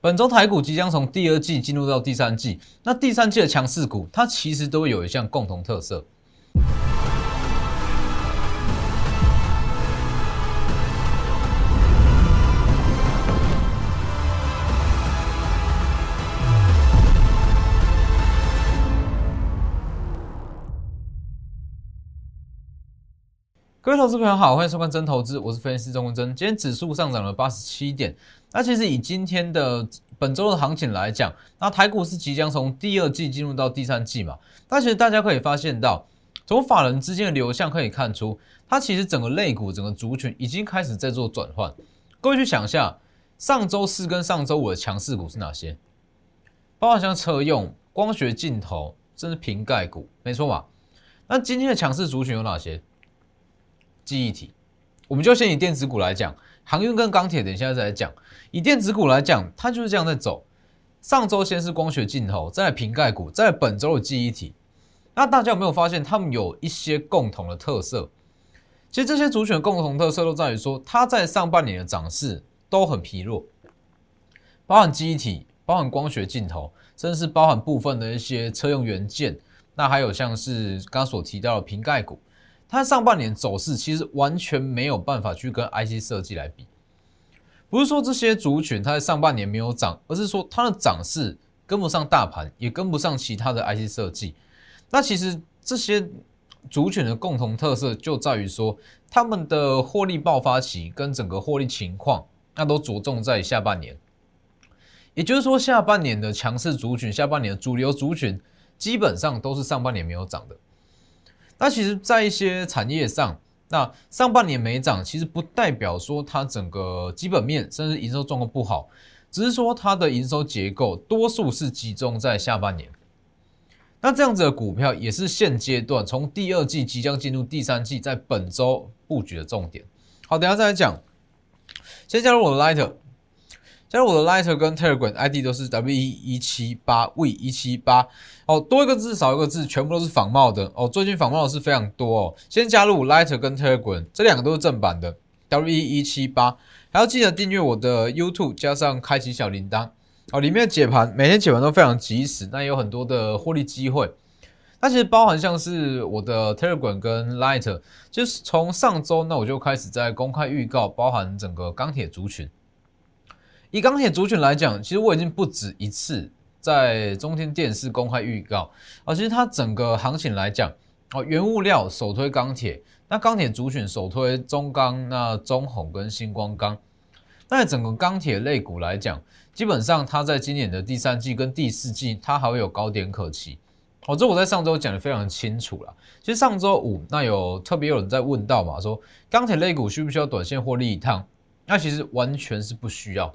本周台股即将从第二季进入到第三季，那第三季的强势股，它其实都会有一项共同特色。各位投资朋友好，欢迎收看真投资，我是分析师钟文真。今天指数上涨了八十七点，那其实以今天的本周的行情来讲，那台股是即将从第二季进入到第三季嘛？那其实大家可以发现到，从法人之间的流向可以看出，它其实整个类股、整个族群已经开始在做转换。各位去想一下，上周四跟上周五的强势股是哪些？包括像车用、光学镜头，甚至瓶盖股，没错吧？那今天的强势族群有哪些？记忆体，我们就先以电子股来讲，航运跟钢铁，等一下再来讲。以电子股来讲，它就是这样在走。上周先是光学镜头，再瓶盖股，在本周的记忆体。那大家有没有发现，他们有一些共同的特色？其实这些族群的共同特色都在于说，它在上半年的涨势都很疲弱，包含记忆体，包含光学镜头，甚至是包含部分的一些车用元件。那还有像是刚刚所提到的瓶盖股。它上半年走势其实完全没有办法去跟 IC 设计来比，不是说这些族群它在上半年没有涨，而是说它的涨势跟不上大盘，也跟不上其他的 IC 设计。那其实这些族群的共同特色就在于说，他们的获利爆发期跟整个获利情况，那都着重在下半年。也就是说，下半年的强势族群，下半年的主流族群，基本上都是上半年没有涨的。那其实，在一些产业上，那上半年没涨，其实不代表说它整个基本面甚至营收状况不好，只是说它的营收结构多数是集中在下半年。那这样子的股票也是现阶段从第二季即将进入第三季，在本周布局的重点。好，等下再来讲。先加入我的 Light，。加入我的 Lighter 跟 Telegram ID 都是 W 一一七八 V 一七八哦，多一个字少一个字，全部都是仿冒的哦。最近仿冒的是非常多哦。先加入 Lighter 跟 Telegram，这两个都是正版的 W 一一七八，还要记得订阅我的 YouTube，加上开启小铃铛哦。里面的解盘每天解盘都非常及时，那有很多的获利机会。那其实包含像是我的 Telegram 跟 Lighter，就是从上周那我就开始在公开预告，包含整个钢铁族群。以钢铁族群来讲，其实我已经不止一次在中天电视公开预告啊。其实它整个行情来讲，哦，原物料首推钢铁，那钢铁族群首推中钢，那中红跟星光钢。那整个钢铁类股来讲，基本上它在今年的第三季跟第四季，它还会有高点可期。哦，这我在上周讲的非常清楚了。其实上周五那有特别有人在问到嘛，说钢铁类股需不需要短线获利一趟？那其实完全是不需要。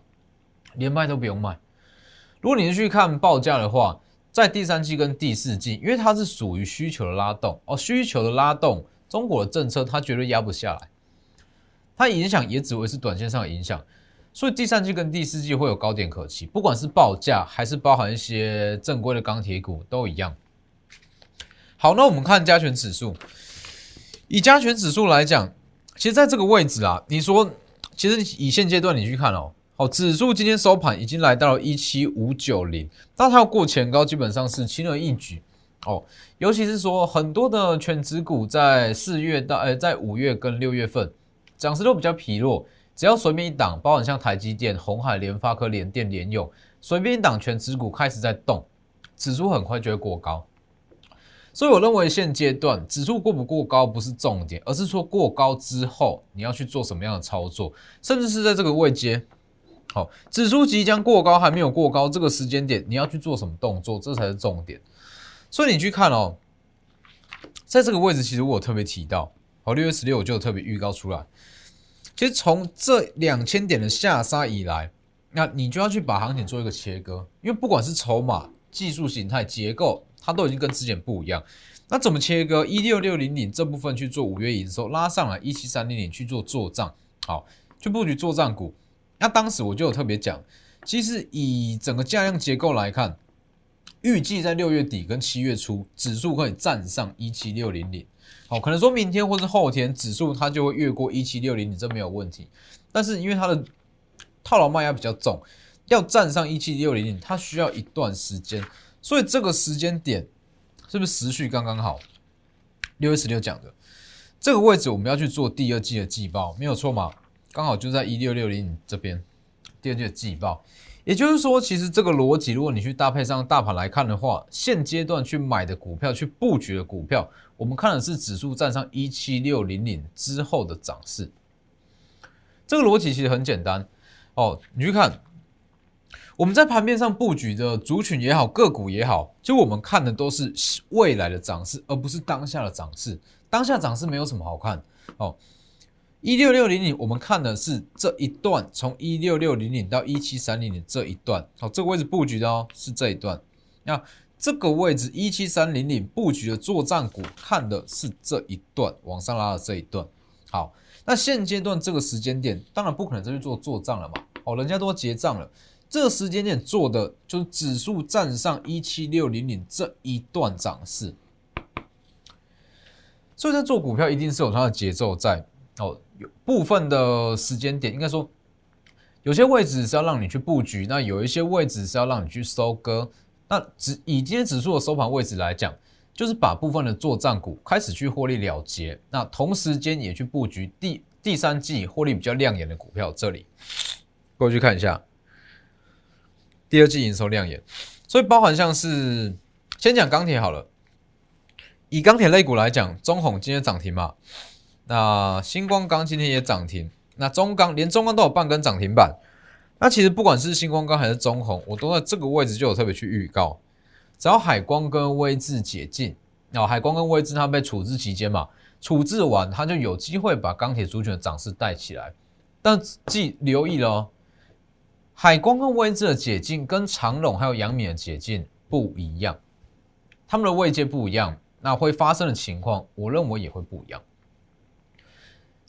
连卖都不用卖。如果你是去看报价的话，在第三季跟第四季，因为它是属于需求的拉动哦，需求的拉动，中国的政策它绝对压不下来，它影响也只会是短线上的影响，所以第三季跟第四季会有高点可期，不管是报价还是包含一些正规的钢铁股都一样。好，那我们看加权指数，以加权指数来讲，其实在这个位置啊，你说，其实以现阶段你去看哦。好，指数今天收盘已经来到了一七五九零，那它要过前高基本上是轻而易举哦。尤其是说很多的全指股在四月到呃在五月跟六月份涨势都比较疲弱，只要随便一档，包含像台积电、红海、联发科、联电、联用，随便一档全指股开始在动，指数很快就会过高。所以我认为现阶段指数过不过高不是重点，而是说过高之后你要去做什么样的操作，甚至是在这个位阶。好，指数即将过高，还没有过高，这个时间点你要去做什么动作，这才是重点。所以你去看哦，在这个位置，其实我特别提到，好，六月十六我就特别预告出来。其实从这两千点的下杀以来，那你就要去把行情做一个切割，因为不管是筹码、技术形态、结构，它都已经跟之前不一样。那怎么切割？一六六零零这部分去做五月营收，拉上来一七三零零去做做账，好，去布局做账股。那当时我就有特别讲，其实以整个价量结构来看，预计在六月底跟七月初，指数可以站上一七六零零。好，可能说明天或是后天，指数它就会越过一七六零零，这没有问题。但是因为它的套牢卖压比较重，要站上一七六零零，它需要一段时间，所以这个时间点是不是时序刚刚好？六月十六讲的这个位置，我们要去做第二季的季报，没有错嘛？刚好就在一六六零这边，第二季的季报。也就是说，其实这个逻辑，如果你去搭配上大盘来看的话，现阶段去买的股票、去布局的股票，我们看的是指数站上一七六零零之后的涨势。这个逻辑其实很简单哦，你去看我们在盘面上布局的族群也好、个股也好，就我们看的都是未来的涨势，而不是当下的涨势。当下涨势没有什么好看哦。一六六零零，我们看的是这一段，从一六六零零到一七三零零这一段，好，这个位置布局的哦，是这一段。那这个位置一七三零零布局的作战股，看的是这一段往上拉的这一段。好，那现阶段这个时间点，当然不可能再去做做账了嘛，哦，人家都结账了，这个时间点做的就是指数站上一七六零零这一段涨势。所以在做股票，一定是有它的节奏在哦。有部分的时间点，应该说有些位置是要让你去布局，那有一些位置是要让你去收割。那指以今天指数的收盘位置来讲，就是把部分的做账股开始去获利了结，那同时间也去布局第第三季获利比较亮眼的股票。这里过去看一下，第二季营收亮眼，所以包含像是先讲钢铁好了，以钢铁类股来讲，中红今天涨停嘛。那星光钢今天也涨停，那中钢连中钢都有半根涨停板。那其实不管是星光钢还是中红，我都在这个位置就有特别去预告，只要海光跟威智解禁，然后海光跟威智它被处置期间嘛，处置完它就有机会把钢铁族群的涨势带起来。但记留意了，海光跟威智的解禁跟长隆还有杨敏的解禁不一样，他们的位阶不一样，那会发生的情况，我认为也会不一样。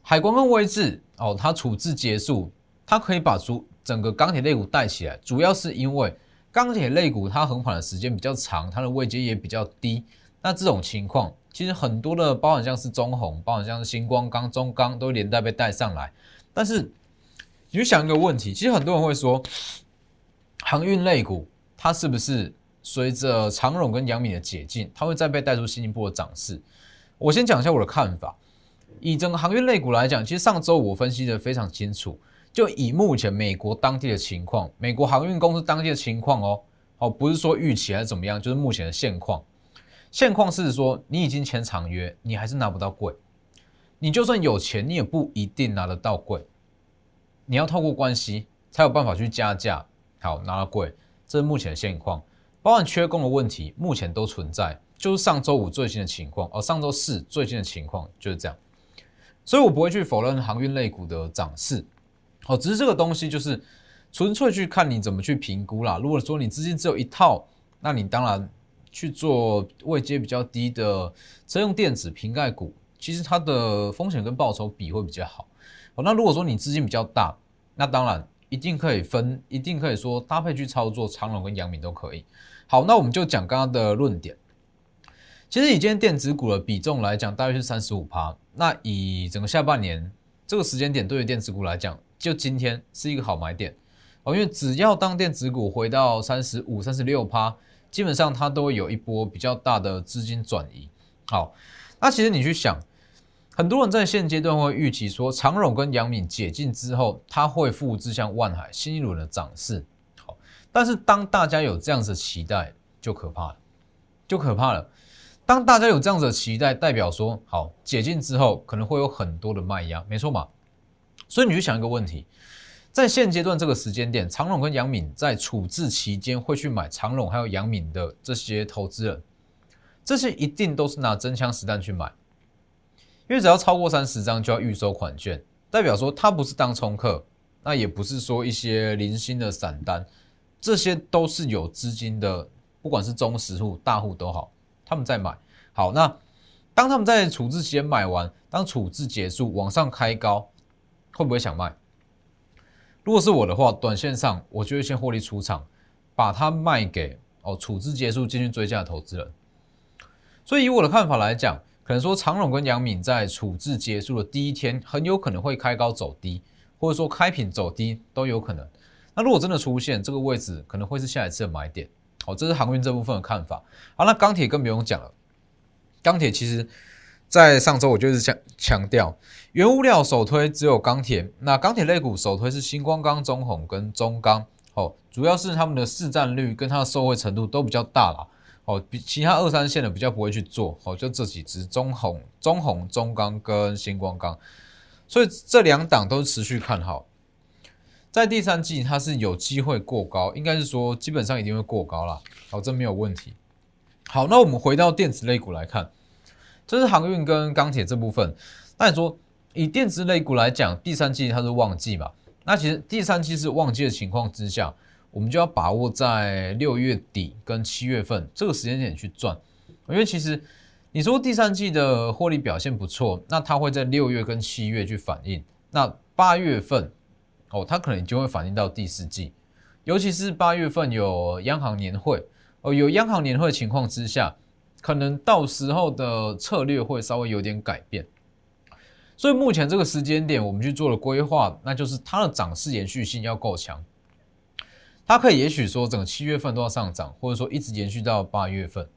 海光跟位置哦，它处置结束，它可以把主整个钢铁类股带起来，主要是因为钢铁类股它横盘的时间比较长，它的位阶也比较低。那这种情况，其实很多的包含像是中红，包含像是星光钢、中钢都连带被带上来。但是你就想一个问题，其实很多人会说，航运类股它是不是随着长荣跟杨敏的解禁，它会再被带出新一波的涨势？我先讲一下我的看法。以整个航运类股来讲，其实上周我分析的非常清楚。就以目前美国当地的情况，美国航运公司当地的情况哦，哦，不是说预期还是怎么样，就是目前的现况。现况是说，你已经签长约，你还是拿不到贵。你就算有钱，你也不一定拿得到贵。你要透过关系才有办法去加价，好拿到贵。这是目前的现况，包含缺工的问题，目前都存在。就是上周五最新的情况，哦，上周四最新的情况就是这样。所以我不会去否认航运类股的涨势，哦，只是这个东西就是纯粹去看你怎么去评估啦。如果说你资金只有一套，那你当然去做位阶比较低的车用电子瓶盖股，其实它的风险跟报酬比会比较好。哦，那如果说你资金比较大，那当然一定可以分，一定可以说搭配去操作长隆跟阳明都可以。好，那我们就讲刚刚的论点。其实以今天电子股的比重来讲，大约是三十五趴。那以整个下半年这个时间点，对于电子股来讲，就今天是一个好买点哦。因为只要当电子股回到三十五、三十六趴，基本上它都会有一波比较大的资金转移。好，那其实你去想，很多人在现阶段会预期说，长荣跟杨敏解禁之后，它会复制像万海新一轮的涨势。好，但是当大家有这样子的期待，就可怕了，就可怕了。当大家有这样子的期待，代表说好解禁之后可能会有很多的卖压，没错嘛？所以你去想一个问题，在现阶段这个时间点，长隆跟杨敏在处置期间会去买长隆还有杨敏的这些投资人，这些一定都是拿真枪实弹去买，因为只要超过三十张就要预收款券，代表说他不是当冲客，那也不是说一些零星的散单，这些都是有资金的，不管是中实户、大户都好。他们在买，好，那当他们在处置期间买完，当处置结束往上开高，会不会想卖？如果是我的话，短线上我就会先获利出场，把它卖给哦处置结束进去追加的投资人。所以以我的看法来讲，可能说长荣跟杨敏在处置结束的第一天，很有可能会开高走低，或者说开平走低都有可能。那如果真的出现这个位置，可能会是下一次的买点。好，这是航运这部分的看法。好，那钢铁更不用讲了。钢铁其实，在上周我就是强强调，原物料首推只有钢铁。那钢铁类股首推是星光钢、中红跟中钢。哦，主要是他们的市占率跟它的受惠程度都比较大啦。哦，比其他二三线的比较不会去做。哦，就这几只中红、中红、中钢跟星光钢。所以这两档都是持续看好。在第三季，它是有机会过高，应该是说基本上一定会过高啦。好，这没有问题。好，那我们回到电子类股来看，这是航运跟钢铁这部分。那你说以电子类股来讲，第三季它是旺季嘛？那其实第三季是旺季的情况之下，我们就要把握在六月底跟七月份这个时间点去赚，因为其实你说第三季的获利表现不错，那它会在六月跟七月去反映。那八月份。哦，它可能就会反映到第四季，尤其是八月份有央行年会哦，有央行年会情况之下，可能到时候的策略会稍微有点改变。所以目前这个时间点，我们去做了规划，那就是它的涨势延续性要够强，它可以也许说整个七月份都要上涨，或者说一直延续到八月份。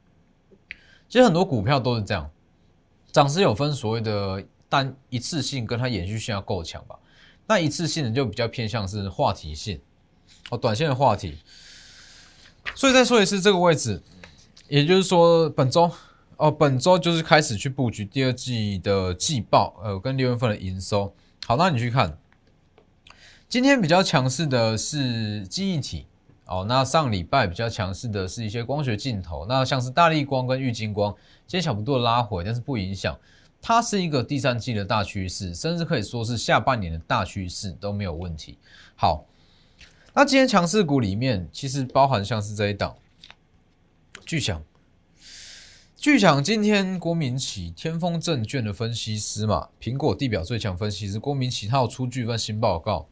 其实很多股票都是这样，涨势有分所谓的单一次性跟它延续性要够强吧。那一次性的就比较偏向是话题性，哦，短线的话题。所以再说一次这个位置，也就是说本周哦，本周就是开始去布局第二季的季报，呃，跟六月份的营收。好，那你去看，今天比较强势的是记忆体，哦，那上礼拜比较强势的是一些光学镜头，那像是大力光跟玉金光，今天小幅度的拉回，但是不影响。它是一个第三季的大趋势，甚至可以说是下半年的大趋势都没有问题。好，那今天强势股里面其实包含像是这一档巨响，巨响今天郭明奇天风证券的分析师嘛，苹果地表最强分析师郭明奇，他有出具一份新报告，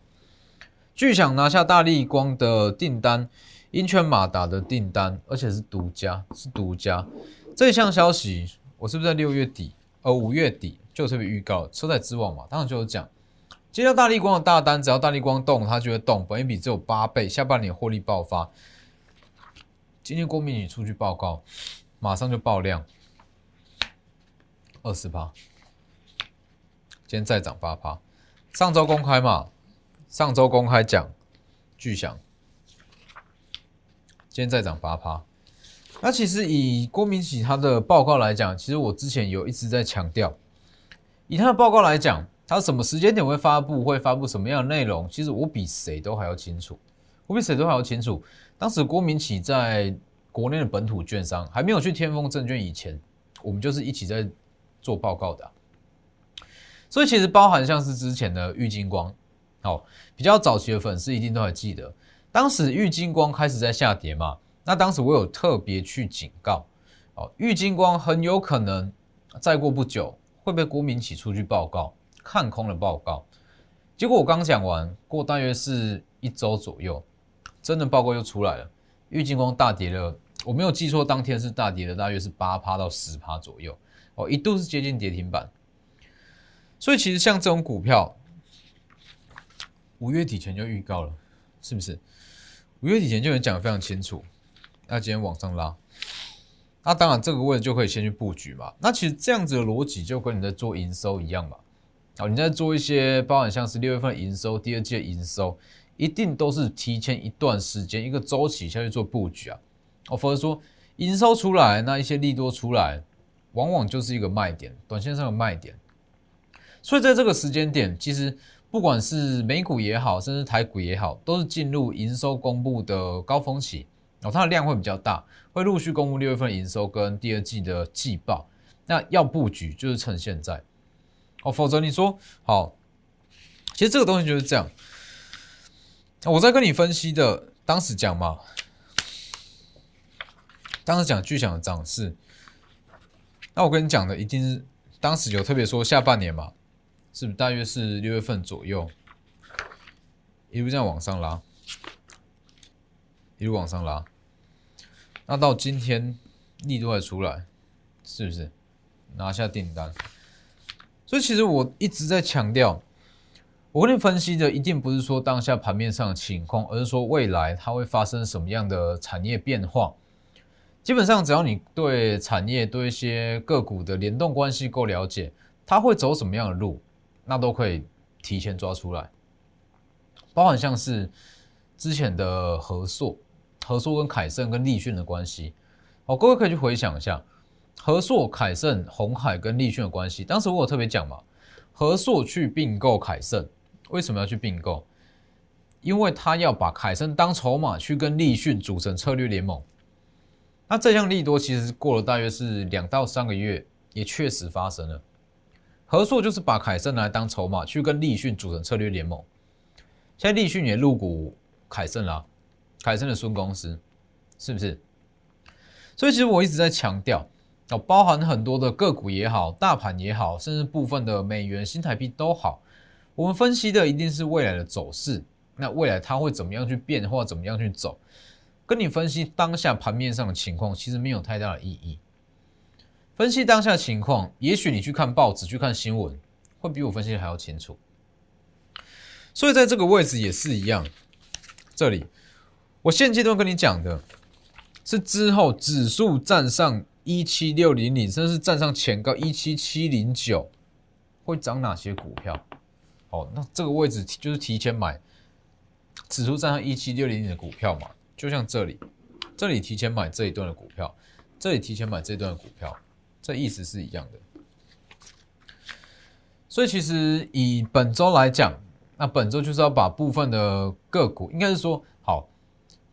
巨响拿下大力光的订单，英圈马达的订单，而且是独家，是独家。这项消息我是不是在六月底？而五月底就特别预告车载之王嘛，当然就有讲，接到大力光的大单，只要大力光动，它就会动，本益比只有八倍，下半年获利爆发。今天郭明宇出去报告，马上就爆量，二十趴，今天再涨八趴。上周公开嘛，上周公开讲巨响，今天再涨八趴。那其实以郭明启他的报告来讲，其实我之前有一直在强调，以他的报告来讲，他什么时间点会发布，会发布什么样的内容，其实我比谁都还要清楚，我比谁都还要清楚。当时郭明启在国内的本土券商还没有去天风证券以前，我们就是一起在做报告的，所以其实包含像是之前的玉金光，好，比较早期的粉丝一定都还记得，当时玉金光开始在下跌嘛。那当时我有特别去警告，哦，玉金光很有可能再过不久会被国民企出去报告看空的报告。结果我刚讲完，过大约是一周左右，真的报告又出来了，玉金光大跌了。我没有记错，当天是大跌的，大约是八趴到十趴左右，哦，一度是接近跌停板。所以其实像这种股票，五月底前就预告了，是不是？五月底前就能讲得非常清楚。那今天往上拉，那当然这个位置就可以先去布局嘛。那其实这样子的逻辑就跟你在做营收一样嘛。好，你在做一些包含像是六月份营收、第二季的营收，一定都是提前一段时间一个周期下去做布局啊。哦，否则说营收出来，那一些利多出来，往往就是一个卖点，短线上的卖点。所以在这个时间点，其实不管是美股也好，甚至台股也好，都是进入营收公布的高峰期。哦，它的量会比较大，会陆续公布六月份营收跟第二季的季报。那要布局就是趁现在哦，否则你说好，其实这个东西就是这样。我在跟你分析的，当时讲嘛，当时讲巨响的涨势。那我跟你讲的，一定是当时有特别说下半年嘛，是不是大约是六月份左右，一路这样往上拉。一路往上拉，那到今天力度还出来，是不是拿下订单？所以其实我一直在强调，我跟你分析的一定不是说当下盘面上的情况，而是说未来它会发生什么样的产业变化。基本上，只要你对产业、对一些个股的联动关系够了解，它会走什么样的路，那都可以提前抓出来。包含像是之前的合硕、合硕跟凯盛跟立讯的关系，哦，各位可以去回想一下合硕、凯盛、红海跟立讯的关系。当时我有特别讲嘛，合硕去并购凯盛，为什么要去并购？因为他要把凯盛当筹码去跟立讯组成策略联盟。那这项利多其实过了大约是两到三个月，也确实发生了。合硕就是把凯盛来当筹码，去跟立讯组成策略联盟。现在立讯也入股凯盛啦，凯盛的孙公司，是不是？所以其实我一直在强调，哦，包含很多的个股也好，大盘也好，甚至部分的美元、新台币都好，我们分析的一定是未来的走势。那未来它会怎么样去变化，怎么样去走？跟你分析当下盘面上的情况，其实没有太大的意义。分析当下情况，也许你去看报纸、去看新闻，会比我分析的还要清楚。所以在这个位置也是一样。这里，我现阶段跟你讲的是之后指数站上一七六零零，甚至是站上前高一七七零九，会涨哪些股票？哦，那这个位置就是提前买指数站上一七六零零的股票嘛。就像这里，这里提前买这一段的股票，这里提前买这一段的股票，这意思是一样的。所以其实以本周来讲，那本周就是要把部分的个股，应该是说好，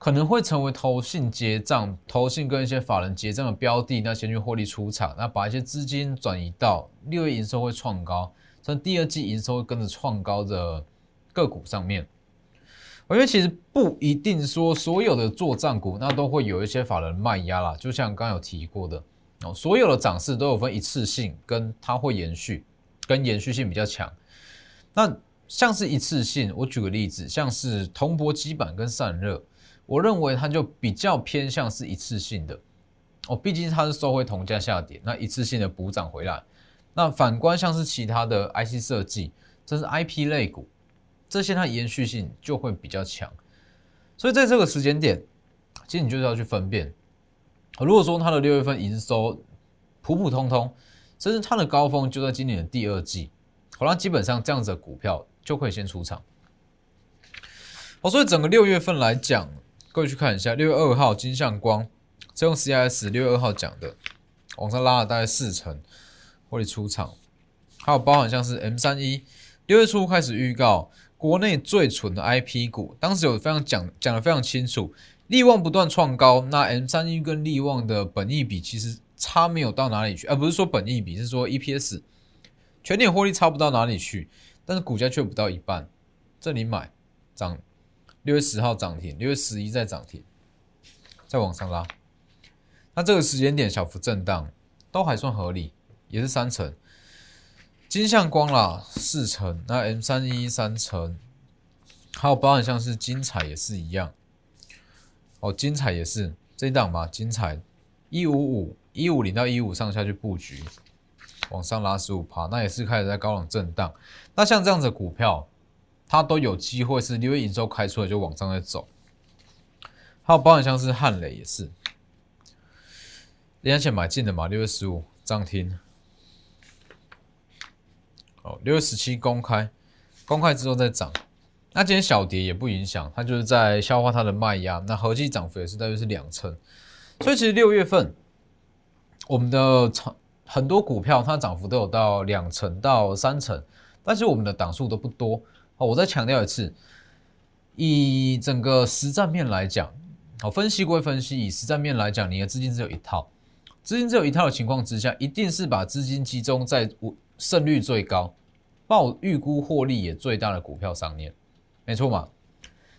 可能会成为投信结账、投信跟一些法人结账的标的，那先去获利出场，那把一些资金转移到六月营收会创高，甚至第二季营收会跟着创高的个股上面。因为其实不一定说所有的做账股那都会有一些法人卖压啦，就像刚刚有提过的哦，所有的涨势都有分一次性跟它会延续，跟延续性比较强。那像是一次性，我举个例子，像是铜箔基板跟散热，我认为它就比较偏向是一次性的哦，毕竟它是收回铜价下跌，那一次性的补涨回来。那反观像是其他的 IC 设计，这是 IP 类股。这些它延续性就会比较强，所以在这个时间点，其实你就是要去分辨。如果说它的六月份营收普普通通，甚至它的高峰就在今年的第二季，好那基本上这样子的股票就可以先出场。哦，所以整个六月份来讲，各位去看一下，六月二号金相光，这用 CIS 六月二号讲的，往上拉了大概四成，获利出场，还有包含像是 M 三一，六月初开始预告。国内最蠢的 IP 股，当时有非常讲讲的非常清楚，利旺不断创高，那 M 三一跟利旺的本益比其实差没有到哪里去，而不是说本益比，是说 EPS 全年获利差不到哪里去，但是股价却不到一半，这里买涨，六月十号涨停，六月十一再涨停，再往上拉，那这个时间点小幅震荡都还算合理，也是三成。金相光啦，四成，那 M 三一三成，还有包含像是金彩也是一样，哦，金彩也是这一档嘛，金彩一五五一五零到一五上下去布局，往上拉十五趴，那也是开始在高冷震荡。那像这样子股票，它都有机会是六月营收开出来就往上在走。还有包含像是汉磊也是，年前买进的嘛，六月十五涨停。哦，六月十七公开，公开之后再涨，那今天小跌也不影响，它就是在消化它的卖压，那合计涨幅也是大约是两成，所以其实六月份我们的很多股票它涨幅都有到两成到三成，但是我们的档数都不多。我再强调一次，以整个实战面来讲，好，分析归分析，以实战面来讲，你的资金只有一套，资金只有一套的情况之下，一定是把资金集中在我。胜率最高、报预估获利也最大的股票上面，没错嘛？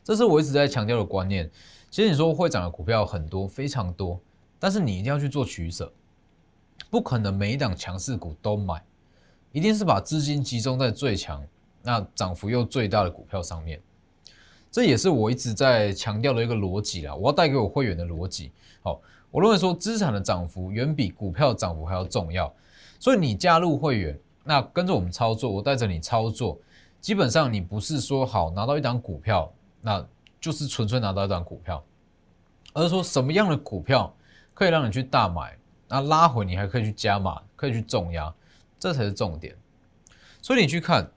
这是我一直在强调的观念。其实你说会涨的股票很多，非常多，但是你一定要去做取舍，不可能每一档强势股都买，一定是把资金集中在最强、那涨幅又最大的股票上面。这也是我一直在强调的一个逻辑啦。我要带给我会员的逻辑。好，我认为说资产的涨幅远比股票涨幅还要重要，所以你加入会员。那跟着我们操作，我带着你操作，基本上你不是说好拿到一档股票，那就是纯粹拿到一档股票，而是说什么样的股票可以让你去大买，那拉回你还可以去加码，可以去重压，这才是重点。所以你去看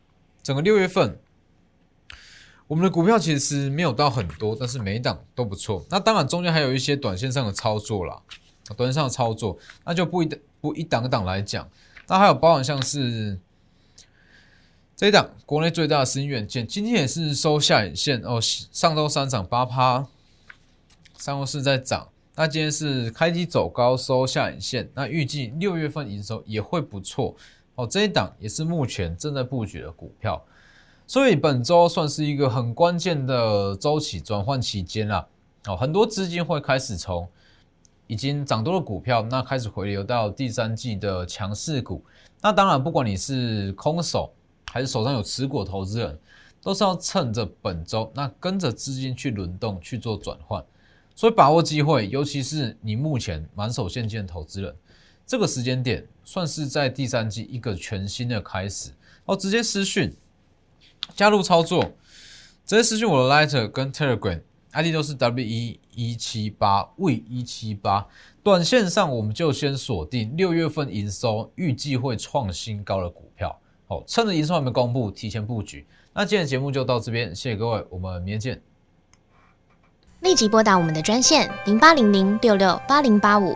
整个六月份。我们的股票其实没有到很多，但是每一档都不错。那当然中间还有一些短线上的操作啦，短线上的操作那就不一不一档档来讲。那还有包含像是这一档国内最大的声音软件，今天也是收下影线哦。上周三涨八趴，上周四在涨，那今天是开低走高收下影线。那预计六月份营收也会不错哦。这一档也是目前正在布局的股票。所以本周算是一个很关键的周期转换期间啦，哦，很多资金会开始从已经涨多的股票，那开始回流到第三季的强势股。那当然，不管你是空手还是手上有持股投资人，都是要趁着本周那跟着资金去轮动去做转换。所以把握机会，尤其是你目前满手现金的投资人，这个时间点算是在第三季一个全新的开始。哦，直接私讯。加入操作，直接私信我的 Lighter 跟 Telegram，ID 都是 W 一一七八 V 一七八。短线上我们就先锁定六月份营收预计会创新高的股票。好，趁着营收还没公布，提前布局。那今天的节目就到这边，谢谢各位，我们明天见。立即拨打我们的专线零八零零六六八零八五。